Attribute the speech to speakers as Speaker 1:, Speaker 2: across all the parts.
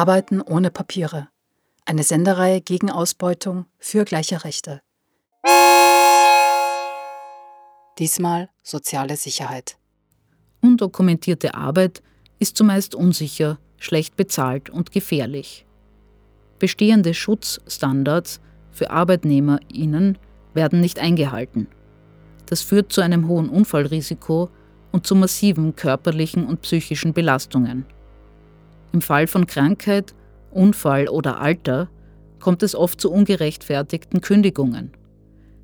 Speaker 1: Arbeiten ohne Papiere. Eine Sendereihe gegen Ausbeutung für gleiche Rechte. Diesmal soziale Sicherheit.
Speaker 2: Undokumentierte Arbeit ist zumeist unsicher, schlecht bezahlt und gefährlich. Bestehende Schutzstandards für ArbeitnehmerInnen werden nicht eingehalten. Das führt zu einem hohen Unfallrisiko und zu massiven körperlichen und psychischen Belastungen. Im Fall von Krankheit, Unfall oder Alter kommt es oft zu ungerechtfertigten Kündigungen.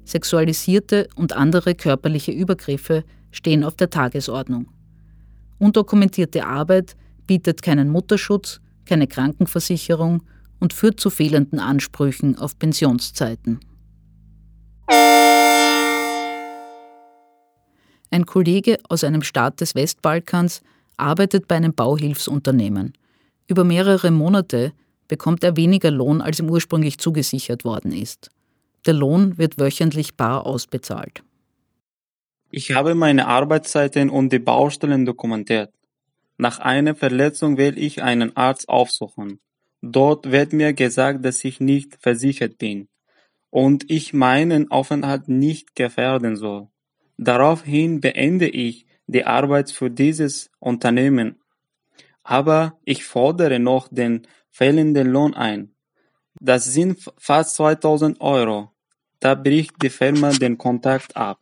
Speaker 2: Sexualisierte und andere körperliche Übergriffe stehen auf der Tagesordnung. Undokumentierte Arbeit bietet keinen Mutterschutz, keine Krankenversicherung und führt zu fehlenden Ansprüchen auf Pensionszeiten. Ein Kollege aus einem Staat des Westbalkans arbeitet bei einem Bauhilfsunternehmen. Über mehrere Monate bekommt er weniger Lohn, als ihm ursprünglich zugesichert worden ist. Der Lohn wird wöchentlich bar ausbezahlt.
Speaker 3: Ich habe meine Arbeitszeiten und die Baustellen dokumentiert. Nach einer Verletzung will ich einen Arzt aufsuchen. Dort wird mir gesagt, dass ich nicht versichert bin und ich meinen Aufenthalt nicht gefährden soll. Daraufhin beende ich die Arbeit für dieses Unternehmen. Aber ich fordere noch den fehlenden Lohn ein. Das sind fast 2000 Euro. Da bricht die Firma den Kontakt ab.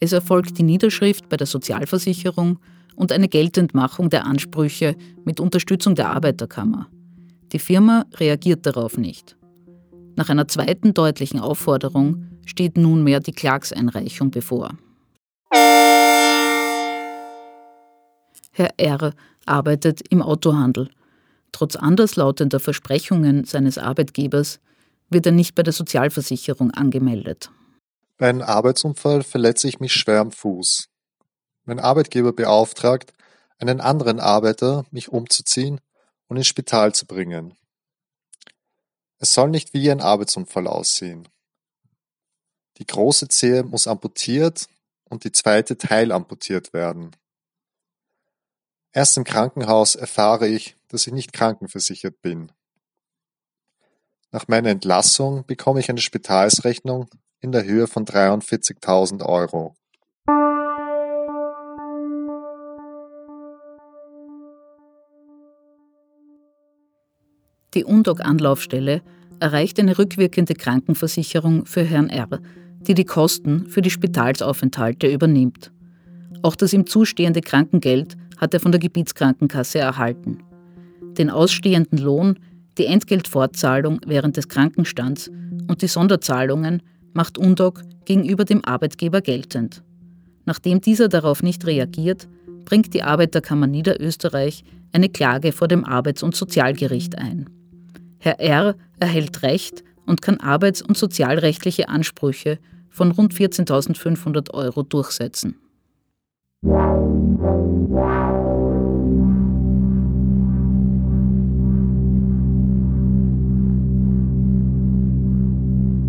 Speaker 2: Es erfolgt die Niederschrift bei der Sozialversicherung und eine Geltendmachung der Ansprüche mit Unterstützung der Arbeiterkammer. Die Firma reagiert darauf nicht. Nach einer zweiten deutlichen Aufforderung steht nunmehr die Klagseinreichung bevor. Herr R. arbeitet im Autohandel. Trotz anderslautender Versprechungen seines Arbeitgebers wird er nicht bei der Sozialversicherung angemeldet.
Speaker 4: Bei einem Arbeitsunfall verletze ich mich schwer am Fuß. Mein Arbeitgeber beauftragt, einen anderen Arbeiter, mich umzuziehen und ins Spital zu bringen. Es soll nicht wie ein Arbeitsunfall aussehen. Die große Zehe muss amputiert und die zweite teilamputiert werden. Erst im Krankenhaus erfahre ich, dass ich nicht krankenversichert bin. Nach meiner Entlassung bekomme ich eine Spitalsrechnung in der Höhe von 43.000 Euro.
Speaker 2: Die UNDOC-Anlaufstelle erreicht eine rückwirkende Krankenversicherung für Herrn R., die die Kosten für die Spitalsaufenthalte übernimmt. Auch das ihm zustehende Krankengeld hat er von der Gebietskrankenkasse erhalten. Den ausstehenden Lohn, die Entgeltfortzahlung während des Krankenstands und die Sonderzahlungen macht UNDOC gegenüber dem Arbeitgeber geltend. Nachdem dieser darauf nicht reagiert, bringt die Arbeiterkammer Niederösterreich eine Klage vor dem Arbeits- und Sozialgericht ein. Herr R. erhält Recht und kann arbeits- und sozialrechtliche Ansprüche von rund 14.500 Euro durchsetzen.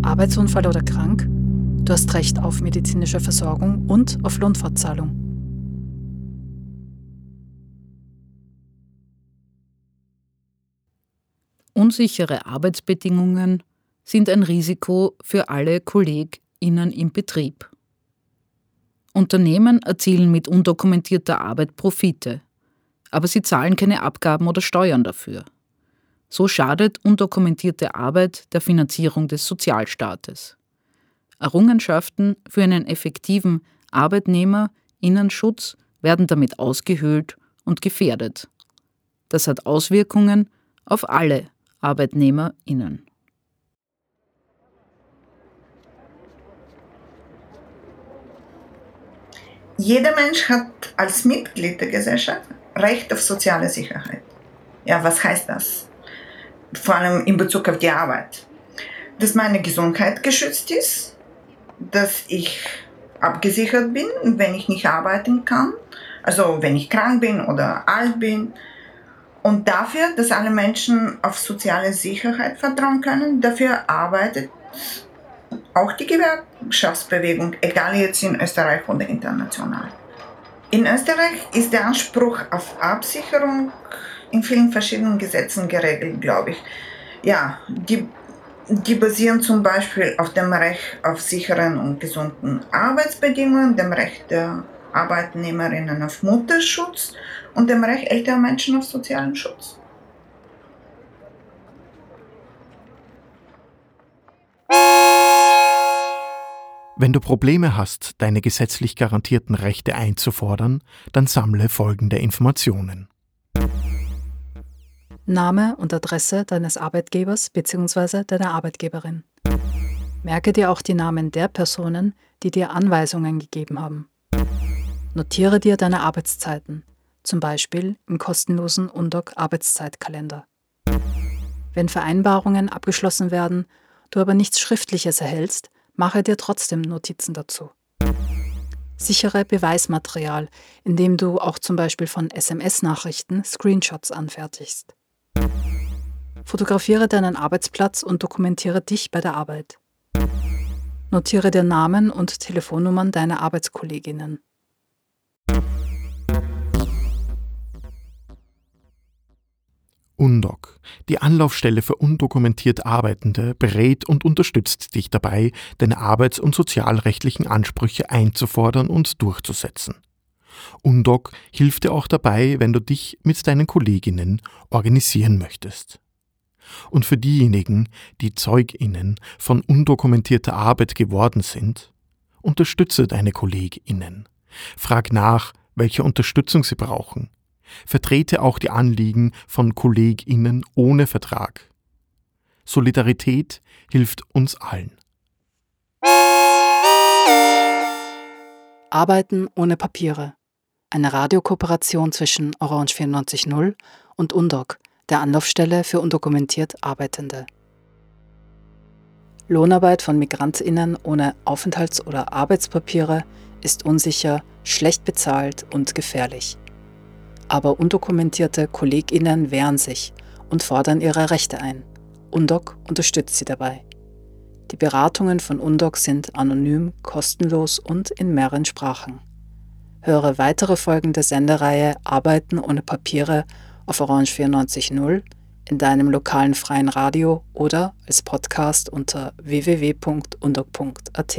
Speaker 1: Arbeitsunfall oder krank? Du hast Recht auf medizinische Versorgung und auf Lohnfortzahlung.
Speaker 2: Unsichere Arbeitsbedingungen sind ein Risiko für alle KollegInnen im Betrieb. Unternehmen erzielen mit undokumentierter Arbeit Profite, aber sie zahlen keine Abgaben oder Steuern dafür. So schadet undokumentierte Arbeit der Finanzierung des Sozialstaates. Errungenschaften für einen effektiven Arbeitnehmerinnenschutz werden damit ausgehöhlt und gefährdet. Das hat Auswirkungen auf alle Arbeitnehmerinnen.
Speaker 5: Jeder Mensch hat als Mitglied der Gesellschaft Recht auf soziale Sicherheit. Ja, was heißt das? vor allem in Bezug auf die Arbeit. Dass meine Gesundheit geschützt ist, dass ich abgesichert bin, wenn ich nicht arbeiten kann, also wenn ich krank bin oder alt bin. Und dafür, dass alle Menschen auf soziale Sicherheit vertrauen können, dafür arbeitet auch die Gewer Gewerkschaftsbewegung, egal jetzt in Österreich oder international. In Österreich ist der Anspruch auf Absicherung in vielen verschiedenen Gesetzen geregelt, glaube ich. Ja, die, die basieren zum Beispiel auf dem Recht auf sicheren und gesunden Arbeitsbedingungen, dem Recht der Arbeitnehmerinnen auf Mutterschutz und dem Recht älterer Menschen auf sozialen Schutz.
Speaker 6: Wenn du Probleme hast, deine gesetzlich garantierten Rechte einzufordern, dann sammle folgende Informationen.
Speaker 1: Name und Adresse deines Arbeitgebers bzw. deiner Arbeitgeberin. Merke dir auch die Namen der Personen, die dir Anweisungen gegeben haben. Notiere dir deine Arbeitszeiten, zum Beispiel im kostenlosen Undoc Arbeitszeitkalender. Wenn Vereinbarungen abgeschlossen werden, du aber nichts Schriftliches erhältst, mache dir trotzdem Notizen dazu. Sichere Beweismaterial, indem du auch zum Beispiel von SMS-Nachrichten Screenshots anfertigst. Fotografiere deinen Arbeitsplatz und dokumentiere dich bei der Arbeit. Notiere dir Namen und Telefonnummern deiner Arbeitskolleginnen.
Speaker 6: UNDOC, die Anlaufstelle für undokumentiert Arbeitende, berät und unterstützt dich dabei, deine arbeits- und sozialrechtlichen Ansprüche einzufordern und durchzusetzen. UNDOC hilft dir auch dabei, wenn du dich mit deinen Kolleginnen organisieren möchtest. Und für diejenigen, die Zeuginnen von undokumentierter Arbeit geworden sind, unterstütze deine Kolleginnen. Frag nach, welche Unterstützung sie brauchen vertrete auch die Anliegen von KollegInnen ohne Vertrag. Solidarität hilft uns allen.
Speaker 1: Arbeiten ohne Papiere. Eine Radiokooperation zwischen Orange 94.0 und UNDOC, der Anlaufstelle für undokumentiert Arbeitende. Lohnarbeit von MigrantInnen ohne Aufenthalts- oder Arbeitspapiere ist unsicher, schlecht bezahlt und gefährlich aber undokumentierte KollegInnen wehren sich und fordern ihre Rechte ein. UNDOC unterstützt sie dabei. Die Beratungen von UNDOC sind anonym, kostenlos und in mehreren Sprachen. Höre weitere Folgen der Sendereihe Arbeiten ohne Papiere auf Orange 94.0, in deinem lokalen freien Radio oder als Podcast unter www.undoc.at.